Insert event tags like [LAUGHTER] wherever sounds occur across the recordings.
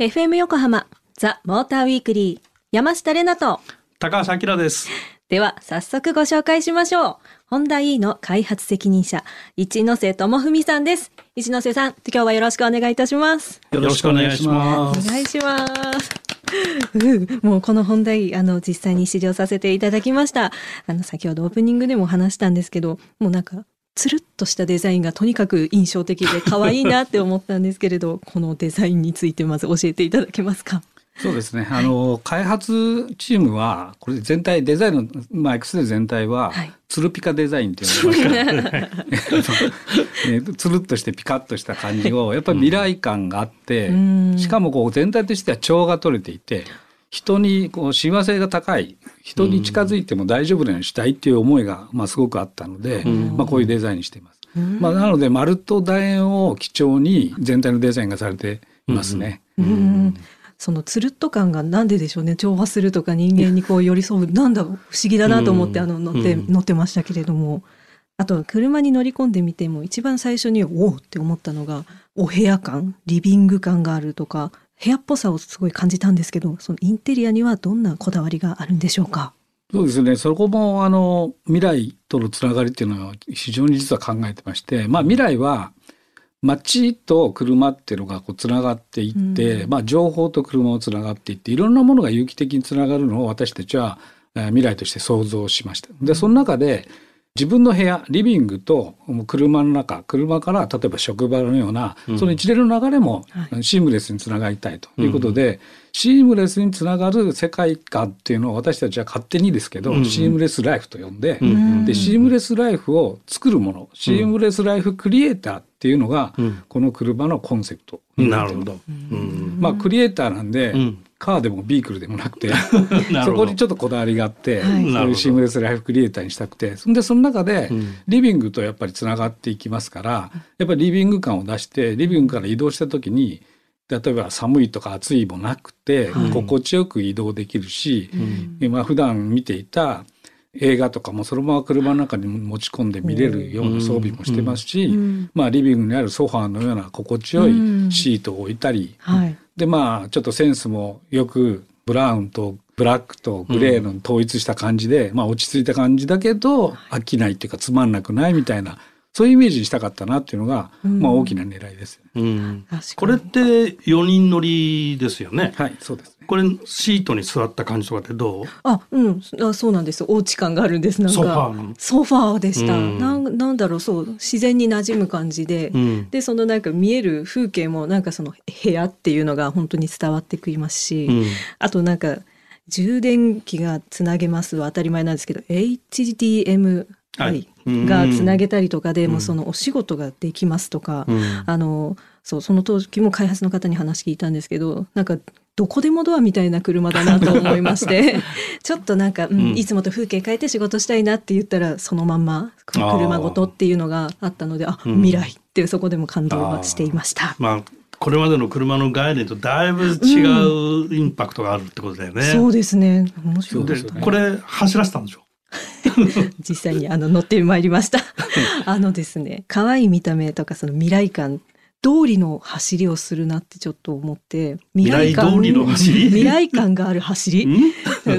FM 横浜ザ・モーターウィークリー山下れなと。高橋明です。では早速ご紹介しましょう。ホンダ E の開発責任者一ノ瀬智文さんです。一ノ瀬さん今日はよろしくお願いいたします。よろしくお願いします。お願いします。もうこの本題あの実際に試乗させていただきました。あの先ほどオープニングでも話したんですけどもうなんかつるっとしたデザインがとにかく印象的で可愛いなって思ったんですけれど [LAUGHS] このデザインについてまず教えていただけますか？そうですね。あの、開発チームは、これ全体、デザインの、まあ、X で全体は、つるピカデザインっていうのが、つるっとしてピカッとした感じを、やっぱり未来感があって、しかもこう全体としては調が取れていて、人にこう親和性が高い人に近づいても大丈夫なようにしたいっていう思いが、まあ、すごくあったので、まあ、こういうデザインにしています。まあ、なので丸と楕円を基調に全体のデザインがされていますね。うん。そのつるっと感がなんででしょうね。調和するとか人間にこう寄り添うなんだ不思議だなと思ってあの乗って、乗ってましたけれども。あと車に乗り込んでみても一番最初におおって思ったのがお部屋感リビング感があるとか部屋っぽさをすごい感じたんですけどそのインテリアにはどんなこだわりがあるんでしょうか？そうですね。そこもあの未来とのつながりっていうのは非常に実は考えてましてまあ未来は街と車っていうのがこうつながっていって、うん、まあ、情報と車をつながっていっていろんなものが有機的につながるのを私たちは未来として想像しました。でその中で自分の部屋リビングと車の中車から例えば職場のような、うん、その一連の流れもシームレスにつながりたいと。いうことで、うん、シームレスにつながる世界観っていうのを私たちは勝手にですけど、うん、シームレスライフと呼んで,、でシームレスライフを作るものシームレスライフクリエイターっていうのが、この車のコンセプトなるほど、まあクリエイターなんで、カーでもビークルでもなくて [LAUGHS] そこにちょっとこだわりがあって、はい、そういうシームレスライフクリエイターにしたくて。そんでその中でリビングとやっぱりつながっていきますから、やっぱりリビング感を出してリビングから移動した時に例えば寒いとか暑いもなくて、心地よく移動できるし、うん、まあ普段見ていた映画とかもそのまま車の中に持ち込んで見れるような装備もしてますし、うん、まあリビングにあるソファーのような心地よいシートを置いたり、うんはい、でまあちょっとセンスもよくブラウンとブラックとグレーの統一した感じで、うん、まあ落ち着いた感じだけど飽きないっていうかつまんなくないみたいなそういうイメージにしたかったなっていうのが、うん、まあ大きな狙いです、うん、これって4人乗りですよね。はい、そうです、これシートに座った感じとかってどう？あ、うん。あ、そうなんです。お家感があるんです。なんかソファーソファーでした。うん、なんなんだろうそう。自然に馴染む感じで、うん、でそのなんか見える風景もなんかその部屋っていうのが本当に伝わってきますし、うん、あとなんか充電器がつなげますは当たり前なんですけど HDMI がつなげたりとかで、もそのお仕事ができますとか、あのそうその時も開発の方に話聞いたんですけどなんかどこでもドアみたいな車だなと思いまして [LAUGHS] ちょっとなんか、うん、いつもと風景変えて仕事したいなって言ったらそのまんま車ごとっていうのがあったのであ、未来ってそこでも感動はしていました。まあこれまでの車の概念とだいぶ違うインパクトがあるってことだよね。そうですね。面白いで、ね、これ走らせたんでしょ？実際にあの乗ってまいりました。あのですね可愛い見た目とかその未来感通りの走りをするなってちょっと思って未来感未来感がある走り？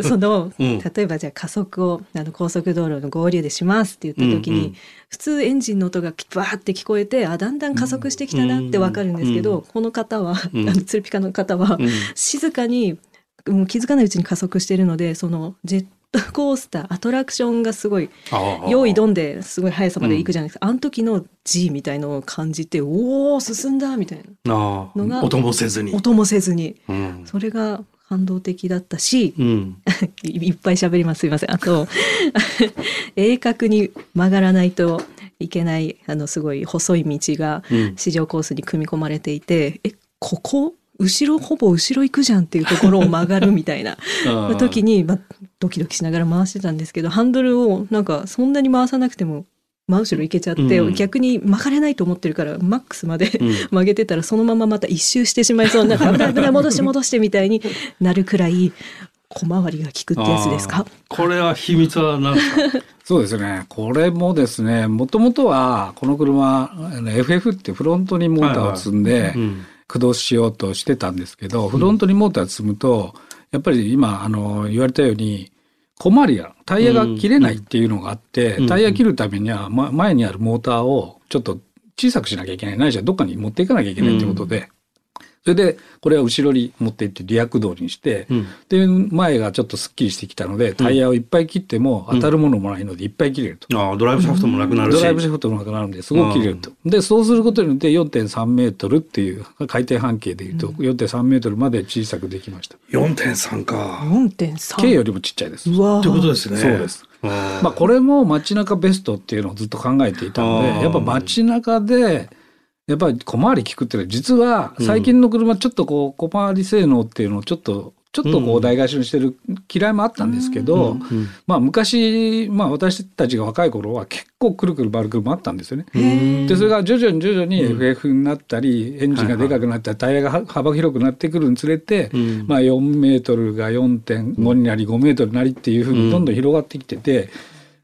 その、うん、例えばじゃあ加速をあの高速道路の合流でしますって言った時に、うんうん、普通エンジンの音がバーって聞こえてあだんだん加速してきたなってわかるんですけど、うん、この方は、うん、あのツルピカの方は、静かにもう気づかないうちに加速しているのでそのジェットコースターアトラクションがすごい用意どんですごい速さまで行くじゃないですか、うん、あの時の G みたいのを感じておお進んだみたいなのが音もせずに。音もせずに、うん、それが感動的だったし、うん、[LAUGHS] いっぱい喋りますすいません。あと [LAUGHS] 鋭角に曲がらないといけないあのすごい細い道が市場コースに組み込まれていて、えここ？後ろほぼ後ろ行くじゃんっていうところを曲がるみたいな。[LAUGHS] 時に、まあ、ドキドキしながら回してたんですけどハンドルをなんかそんなに回さなくても真後ろ行けちゃって、うん、逆に曲がれないと思ってるからマックスまで、うん、[LAUGHS] 曲げてたらそのまままた一周してしまいそうな [LAUGHS] 危ない危ない戻して戻してみたいに [LAUGHS] なるくらい小回りが効くってやつですか？これは秘密は何ですかそうですね。これもですねもともとはこの車 FF ってフロントにモーターを積んで、はいはい。うん。駆動しようとしてたんですけど、フロントにモーター積むと、やっぱり今、あの、言われたように、小回りが、タイヤが切れないっていうのがあって、タイヤ切るためには、ま、前にあるモーターをちょっと小さくしなきゃいけない。ないしはどっかに持っていかなきゃいけないってことで、それでこれは後ろに持っていってリア駆動にして、うん、で前がちょっとすっきりしてきたのでタイヤをいっぱい切っても当たるものもないのでいっぱい切れると、うん、あドライブシャフトもなくなるし。ドライブシャフトもなくなるんですごく切れると、でそうすることによって4.3メートルっていう回転半径でいうと4.3メートルまで小さくできました。4.3か。4.3 K よりもちっちゃいです。うわってことですね。そうです。まあこれも街中ベストっていうのをずっと考えていたのでやっぱ街中でやっぱり小回り利くっていうのは実は最近の車ちょっとこう小回り性能っていうのをちょっとちょっとこう大返しにしてる嫌いもあったんですけど、うん、まあ昔、まあ私たちが若い頃は結構くるくる回る車あったんですよね。で、それが徐々に徐々に FF になったり、エンジンがでかくなったり、タイヤが幅広くなってくるにつれて、まあ4メートルが4.5になり5メートルなりっていうふうにどんどん広がってきてて、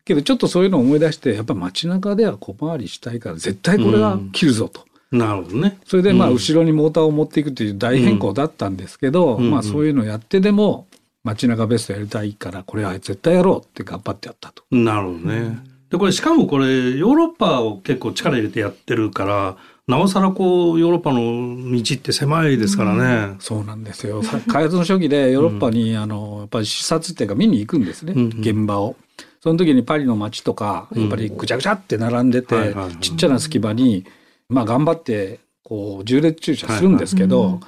けどちょっとそういうのを思い出して、やっぱ街中では小回りしたいから絶対これは切るぞと。なるほどね。それでまあ後ろにモーターを持っていくという大変更だったんですけど、うん、まあそういうのをやってでも街中ベストやりたいからこれは絶対やろうって頑張ってやったと。なるほどね。でこれしかもこれヨーロッパを結構力入れてやってるからなおさらこうヨーロッパの道って狭いですからね。うん、そうなんですよ。開発の初期でヨーロッパに、あのやっぱり視察っていうか見に行くんですね、うんうん、現場を。その時にパリの街とかやっぱりぐちゃぐちゃって並んでて、ちっちゃな隙間にまあ頑張ってこう縦列駐車するんですけど、はいはい、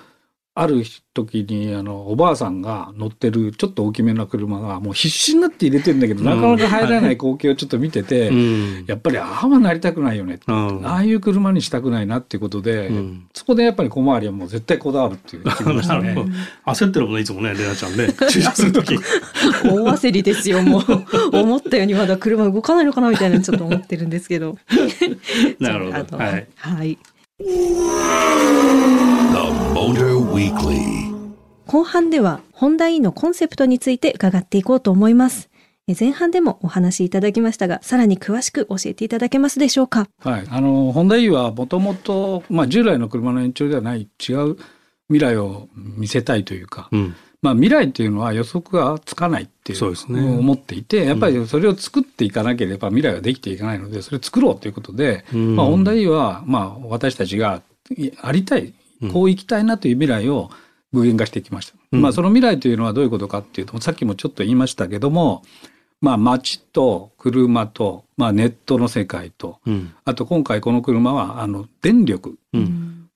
ある時にあのおばあさんが乗ってるちょっと大きめな車がもう必死になって入れてんだけど、なかなか入らない光景をちょっと見てて、うん、やっぱりああはなりたくないよね、うん、ああいう車にしたくないなっていうことで、うん、そこでやっぱり小回りはもう絶対こだわるっていう決めましたね。焦ってるもんねいつもねレナちゃんね。[LAUGHS] 駐車する時。大焦りですよもう。思ったようにまだ車動かないのかなみたいなちょっと思ってるんですけど。[LAUGHS] なるほど。はい。はい後半ではホンダ E のコンセプトについて伺っていこうと思います。前半でもお話しいただきましたが、さらに詳しく教えていただけますでしょうか？はい。あの、ホンダ E はもともと、まあ従来の車の延長ではない違う未来を見せたいというか、うん、まあ、未来っていうのは予測がつかないっていう思っていて、やっぱりそれを作っていかなければ未来はできていかないので、それを作ろうということで、まあ、本題は、まあ、私たちがありたい、こう生きたいなという未来を具現化してきました。まあ、その未来というのはどういうことかっていうと、さっきもちょっと言いましたけども、まあ、街と車と、まあ、ネットの世界と、あと今回この車はあの電力、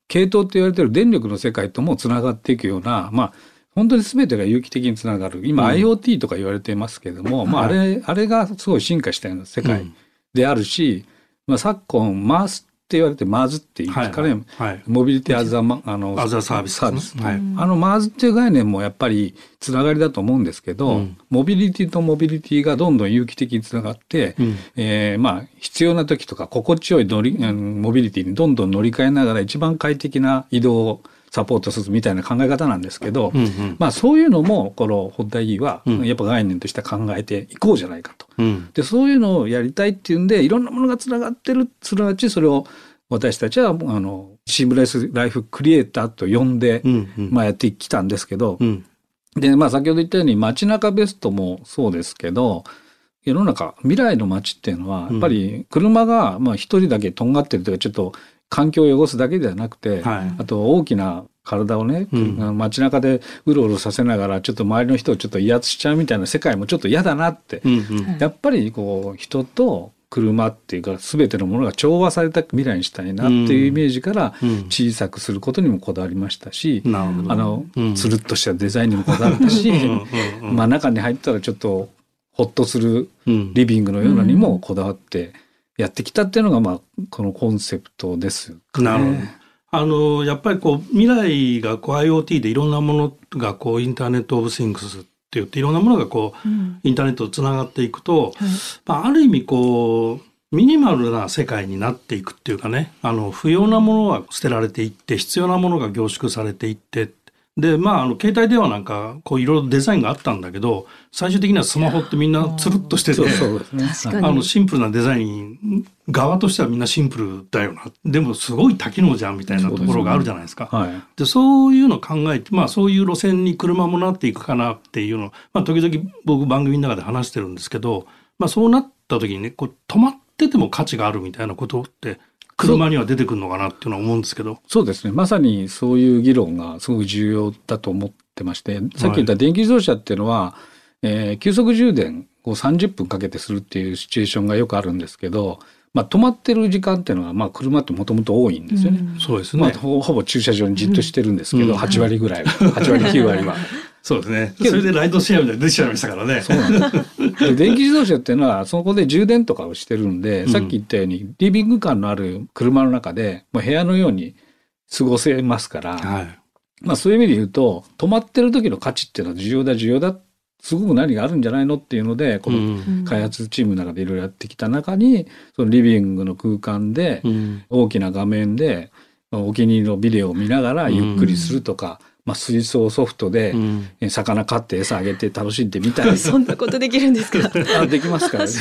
系統って言われてる電力の世界ともつながっていくような、まあ、本当に全てが有機的につながる。今、IoT とか言われていますけれども、まあ、あれあれがすごい進化したような世界であるし、まあ、昨今マースって言われてマーズっていうんですかね、はい。はい、モビリティアザあのアザサービス、サービス、はい、あのマーズっていう概念もやっぱりつながりだと思うんですけど、うん、モビリティとモビリティがどんどん有機的につながって、うん、えー、まあ必要な時とか心地よい乗りモビリティにどんどん乗り換えながら一番快適な移動をサポートするみたいな考え方なんですけど、うんうん、まあそういうのもこの本体はやっぱ概念として考えていこうじゃないかと。うん、でそういうのをやりたいっていうんでいろんなものがつながってるすなわちそれを私たちはあのシームレスライフクリエイターと呼んで、うんうん、まあ、やってきたんですけど、うん、でまあ先ほど言ったように街中ベストもそうですけど世の中未来の街っていうのはやっぱり車がまあ一人だけとんがってるというかちょっと環境を汚すだけではなくて、はい、あと大きな体をね、うん、街中でうろうろさせながらちょっと周りの人をちょっと威圧しちゃうみたいな世界もちょっと嫌だなって、うんうん、やっぱりこう人と車っていうか全てのものが調和された未来にしたいなっていうイメージから小さくすることにもこだわりましたし、うん、あの、うん、つるっとしたデザインにもこだわったしまあ中に入ったらちょっとほっとするリビングのようなにもこだわってやってきたっていうのがまあこのコンセプトですね。なるほど。あのやっぱりこう未来がこう IoT でいろんなものがこうインターネット・オブ・シングスって言っていろんなものがこう、うん、インターネットとつながっていくと、はい、まあ、ある意味こうミニマルな世界になっていくっていうかね。あの不要なものは捨てられていって必要なものが凝縮されていってで、まあ、あの、携帯電話なんか、こう、いろいろデザインがあったんだけど、最終的にはスマホってみんなつるっとしてて、あの、シンプルなデザイン側としてはみんなシンプルだよな。でも、すごい多機能じゃんみたいなところがあるじゃないですか。そねはい、そういうのを考えて、まあ、そういう路線に車もなっていくかなっていうのまあ、時々僕番組の中で話してるんですけど、まあ、そうなった時にね、こう、止まってても価値があるみたいなことって車には出てくるのかなっていうのは思うんですけどそうですねまさにそういう議論がすごく重要だと思ってましてさっき言った電気自動車っていうのは、はい、えー、急速充電を30分かけてするっていうシチュエーションがよくあるんですけどまあ、止まってる時間っていうのは、まあ、車ってもともと多いんですよね。うん、そうですね、まあほ。ほぼ駐車場にじっとしてるんですけど、うん、8割ぐらいは。8割、9割は。そうですね。それでライドシェアみたいな出ちゃいましたからね。電気自動車っていうのは、そこで充電とかをしてるんで、うん、さっき言ったように、リビング感のある車の中で、もう部屋のように過ごせますから、はい、まあそういう意味で言うと、止まってる時の価値っていうのは重要だ重要だ。すごく何があるんじゃないのっていうのでこの開発チームの中でいろいろやってきた中にそのリビングの空間で大きな画面でお気に入りのビデオを見ながらゆっくりするとか、まあ、水槽ソフトで魚飼って餌あげて楽しんでみたり、うん、そんなことできるんですか？[LAUGHS] あできますからね。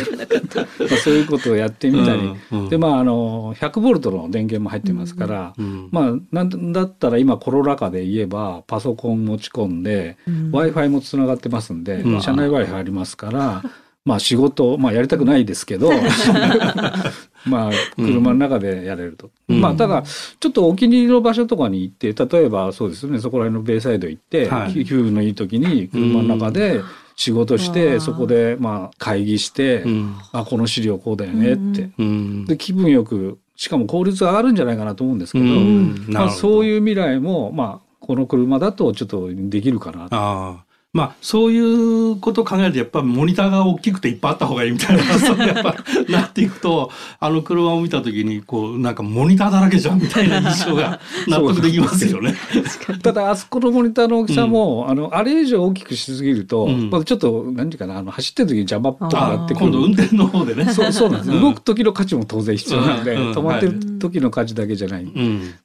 まあ、そういうことをやってみたり、うんうん、でまああの100ボルトの電源も入ってますから、うんうん、まあなんだったら今コロナ禍で言えばパソコン持ち込んで、うん、w i f i もつながってますんで、社内 w i f i ありますから。まあ仕事、まあやりたくないですけど、[LAUGHS] まあ車の中でやれると。うん、まあただ、ちょっとお気に入りの場所とかに行って、例えばそうですね、そこら辺のベイサイド行って、はい、気分のいい時に車の中で仕事して、そこでまあ会議して、うん、あ、この資料こうだよねって。うん、で、気分よく、しかも効率上がるんじゃないかなと思うんですけど、まあそういう未来も、まあこの車だとちょっとできるかなと。まあ、そういうことを考えると、やっぱりモニターが大きくていっぱいあった方がいいみたいな、[LAUGHS] そうやっぱなっていくと、あの車を見た時に、こう、なんかモニターだらけじゃんみたいな印象が納得できますよね。ただ、あそこのモニターの大きさも、うん、あの、あれ以上大きくしすぎると、うん、まあ、ちょっと、何ていうかな、あの、走ってる時に邪魔とかなってくる。今度運転の方でね。[LAUGHS] そうそうなんです。動く時の価値も当然必要なんで、止まってる時の価値だけじゃない。だか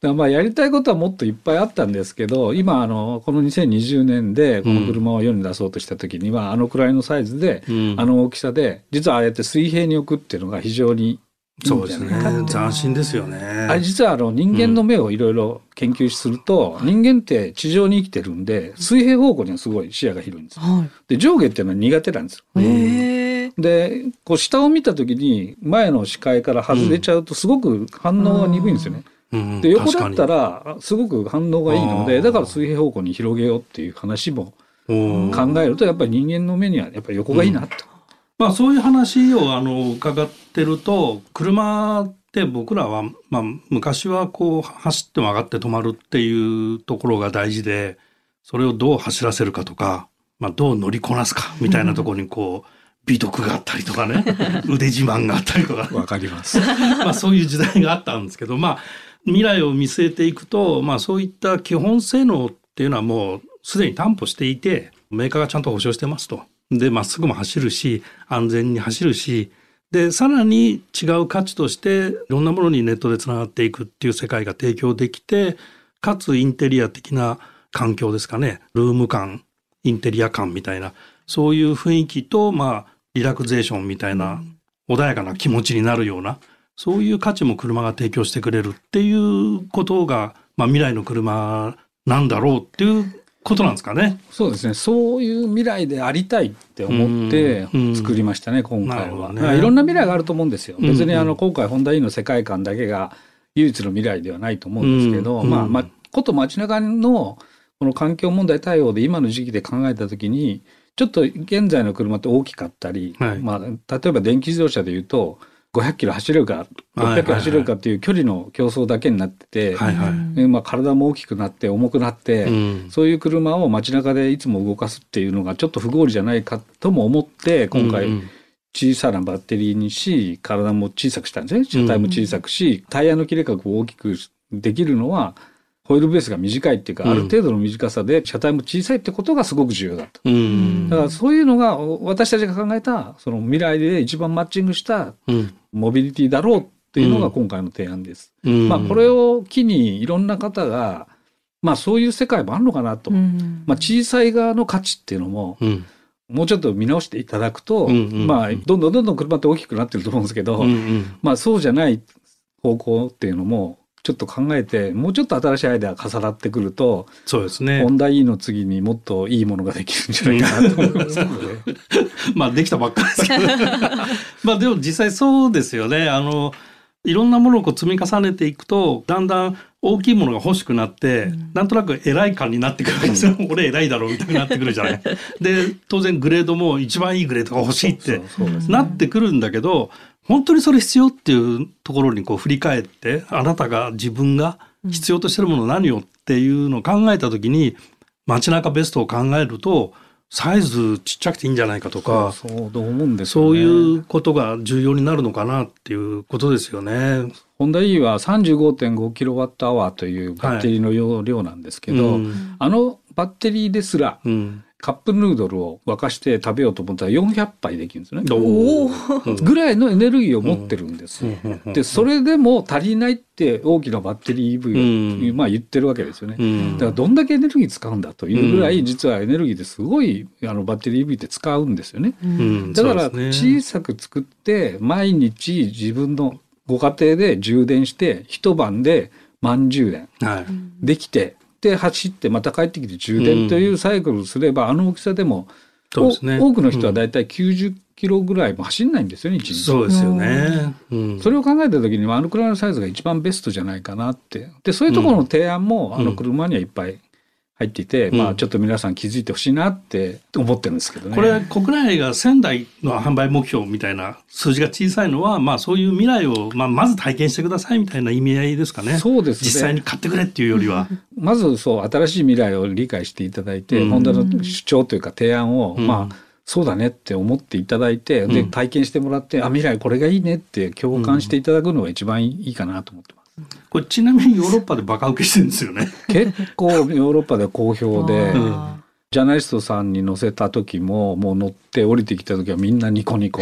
らまあ、やりたいことはもっといっぱいあったんですけど、今、あの、この2020年で、この車を世に出そうとした時にはあのくらいのサイズで、うん、あの大きさで実はああやって水平に置くっていうのが非常にそうですね。斬新ですよね。あれ実はあの人間の目をいろいろ研究すると、うん、人間って地上に生きてるんで水平方向にはすごい視野が広いんです。はい、で上下っていうのは苦手なんですよ。でこう下を見た時に前の視界から外れちゃうとすごく反応が鈍いんですよね。うん、で横だったらすごく反応がいいのでだから水平方向に広げようっていう話も考えるとやっぱり人間の目にはやっぱり横がいいなと。まあそういう話をあの伺ってると車って僕らは、まあ、昔はこう走っても上がって止まるっていうところが大事でそれをどう走らせるかとか、まあ、どう乗りこなすかみたいなところにこう美徳があったりとかね [LAUGHS] 腕自慢があったりとかわかります。[LAUGHS] まあそういう時代があったんですけどまあ未来を見据えていくと、まあ、そういった基本性能っていうのはもうすでに担保していて、メーカーがちゃんと保証してますと。で、まっすぐも走るし、安全に走るし、で、さらに違う価値として、いろんなものにネットでつながっていくっていう世界が提供できて、かつインテリア的な環境ですかね。ルーム感、インテリア感みたいな、そういう雰囲気と、まあ、リラクゼーションみたいな、穏やかな気持ちになるような、そういう価値も車が提供してくれるっていうことが、まあ、未来の車なんだろうっていうことなんですかね。そうですね。そういう未来でありたいって思って作りましたね、今回は、ね。いろんな未来があると思うんですよ。別にあの今回ホンダ E の世界観だけが唯一の未来ではないと思うんですけど、まあまあこと街中のこの環境問題対応で今の時期で考えた時にちょっと現在の車って大きかったり、はい、まあ例えば電気自動車でいうと500キロ走れるか600キロ走れるかっていう距離の競争だけになってて、はいはい。まあ、体も大きくなって重くなって、うん、そういう車を街中でいつも動かすっていうのがちょっと不合理じゃないかとも思って今回小さなバッテリーにし体も小さくしたんですね。車体も小さくし、タイヤの切れ角を大きくできるのはホイールベースが短いっていうか、ある程度の短さで車体も小さいってことがすごく重要だと。だからそういうのが私たちが考えたその未来で一番マッチングしたモビリティだろうっていうのが今回の提案です。まあこれを機にいろんな方がまあそういう世界もあるのかなと、うん、まあ、小さい側の価値っていうのも、うん、もうちょっと見直していただくと、うんうんうん、まあどんどんどんどん車って大きくなってると思うんですけど、うんうん、まあそうじゃない方向っていうのもちょっと考えてもうちょっと新しいアイデアが重なってくるとそうですね。ホンダ E の次にもっといいものができるんじゃないかなと思います。の [LAUGHS] でまあできたばっかりですけど。[LAUGHS] まあでも実際そうですよね。あのいろんなものをこう積み重ねていくとだんだん大きいものが欲しくなって、うん、なんとなく偉い感になってくるわけですよ。俺偉いだろうみたいになってくるじゃない。[LAUGHS] で当然グレードも一番いいグレードが欲しいってなってくるんだけど本当にそれ必要っていうところにこう振り返ってあなたが自分が必要としてるもの何よっていうのを考えた時に街中ベストを考えるとサイズちっちゃくていいんじゃないかとかそういうことが重要になるのかなっていうことですよね。ホンダ E は 35.5kWh というバッテリーの容量なんですけど、はいうん、あのバッテリーですら、うんカップヌードルを沸かして食べようと思ったら400杯できるんですね。ぐらいのエネルギーを持ってるんです。でそれでも足りないって大きなバッテリー EV を、まあ、言ってるわけですよね。だからどんだけエネルギー使うんだというぐらい実はエネルギーですごいあのバッテリー EV って使うんですよね。だから小さく作って毎日自分のご家庭で充電して一晩で満充電できて、って走ってまた帰ってきて充電というサイクルすれば、うん、あの大きさでもね、多くの人はだいたい90キロぐらいも走んないんですよね、一日。そうですよね。うん、それを考えた時にあの車のサイズが一番ベストじゃないかなって。で、そういうところの提案も、あの車にはいっぱい入っていて、うん、まあちょっと皆さん気づいてほしいなって思ってるんですけどね。これ国内が仙台の販売目標みたいな数字が小さいのは、まあそういう未来を、まあ、まず体験してくださいみたいな意味合いですかね。そうですね。実際に買ってくれっていうよりは。まずそう、新しい未来を理解していただいて、うん、ホンダの主張というか提案を、うん、まあそうだねって思っていただいて、で体験してもらって、あ未来これがいいねって共感していただくのが一番いいかなと思ってます。これちなみにヨーロッパでバカ受けしてるんですよね。結構ヨーロッパで好評で、ジャーナリストさんに乗せた時ももう乗って降りてきた時はみんなニコニコ。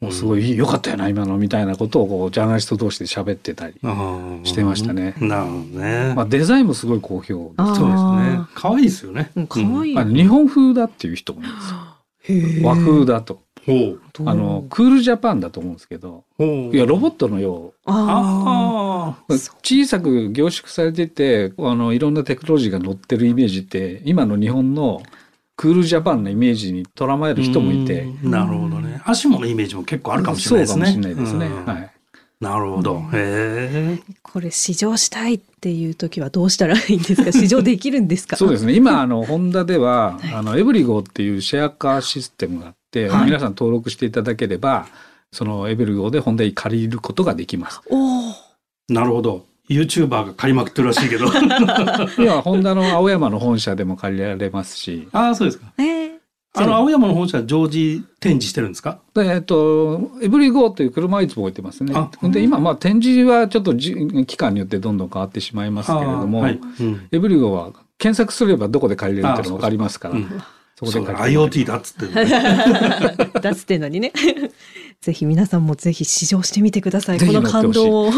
もうすごい良かったよな今のみたいなことをこうジャーナリスト同士で喋ってたりしてましたね。なるほどね。まあデザインもすごい好評そうですね。可愛いですよね。可愛い、うん、日本風だっていう人もいるんですよ。和風だと。あのクールジャパンだと思うんですけどいやロボットのよう小さく凝縮されててあのいろんなテクノロジーが載ってるイメージって今の日本のクールジャパンのイメージにとらまえる人もいてなるほどね足ものイメージも結構あるかもしれないですね。そうかもしれないですね。はい。なるほど。へえ。これ試乗したいっていう時はどうしたらいいんですか？試乗できるんですか？そうですね。今あのホンダでは、あのエブリゴっていうシェアカーシステムがあって、はい、皆さん登録していただければ、そのエブリゴでホンダに借りることができます。おなるほど。ユーチューバーが借りまくってるらしいけど。いや、ホンダの青山の本社でも借りられますし。ああ、そうですか。えーあの青山の本社常時展示してるんですか？えっとエブリゴーという車いつも置いてますね。で今まあ展示はちょっとじ期間によってどんどん変わってしまいますけれども、はいうん、エブリゴーは検索すればどこで借りれるっていうのが分かりますから。そこで IoT だっつって、ね。[LAUGHS] だっつってんのにね。[LAUGHS] ぜひ皆さんもぜひ試乗してみてください。この感動を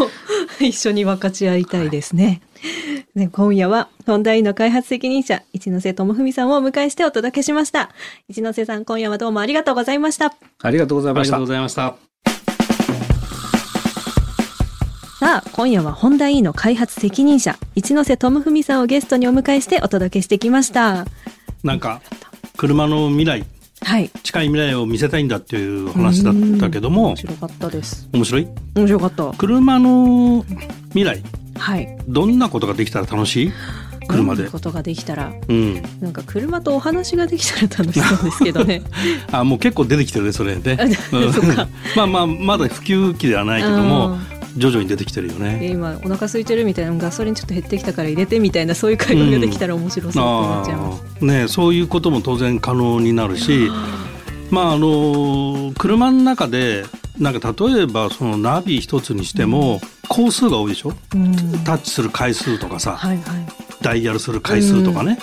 一緒に分かち合いたいですね。はい、ね今夜は、ホンダイの開発責任者、一ノ瀬智文さんをお迎えしてお届けしました。一ノ瀬さん、今夜はどうもありがとうございました。ありがとうございました。ありがとうございました。さあ、今夜はホンダ E の開発責任者、一ノ瀬智文さんをゲストにお迎えしてお届けしてきました。なんか、車の未来はい、近い未来を見せたいんだっていう話だったけども面白かったです。面白い？面白かった。車の未来はい。どんなことができたら楽しい？車で。ことができたら、うん、なんか車とお話ができたら楽しそうですけどね。[LAUGHS] あもう結構出てきてるねそれで、まあまあまだ普及期ではないけども徐々に出てきてるよね。今お腹空いてるみたいなガソリンちょっと減ってきたから入れてみたいなそういう会話ができたら面白そうと思っちゃいます、うん、ねそういうことも当然可能になるしまああの車の中でなんか例えばそのナビ一つにしても、工数が多いでしょ、うん、タッチする回数とかさ、はいはい、ダイヤルする回数とかね、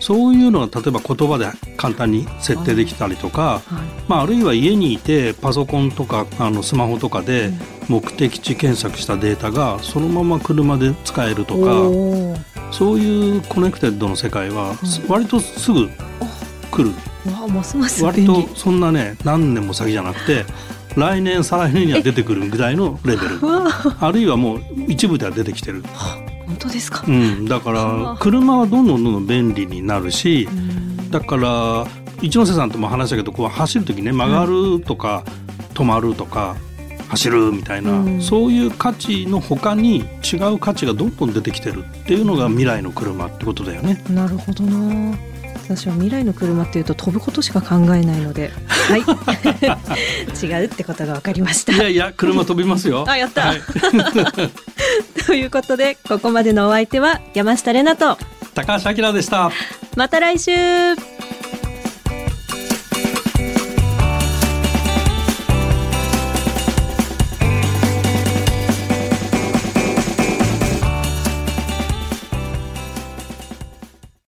そういうのは例えば言葉で簡単に設定できたりとか、はい、まあ、あるいは家にいてパソコンとかあのスマホとかで目的地検索したデータがそのまま車で使えるとかそういうコネクテッドの世界は割とすぐ来る、わますます割とそんなね何年も先じゃなくて [LAUGHS] 来年再来年には出てくるぐらいのレベル。[LAUGHS] あ。るいはもう一部では出てきてる。本当ですか、うん、だから車はどんどんどんどん便利になるしだから一ノ瀬さんとも話したけどこう走る時ね曲がるとか、止まるとか走るみたいな、うん、そういう価値の他に違う価値がどんどん出てきてるっていうのが未来の車ってことだよね。なるほどな私は未来の車っていうと飛ぶことしか考えないので、はい、[LAUGHS] 違うってことが分かりました。いやいや、車飛びますよ。[LAUGHS] あ、やった。はい、[LAUGHS] ということで、ここまでのお相手は山下れなと高橋明でした。また来週。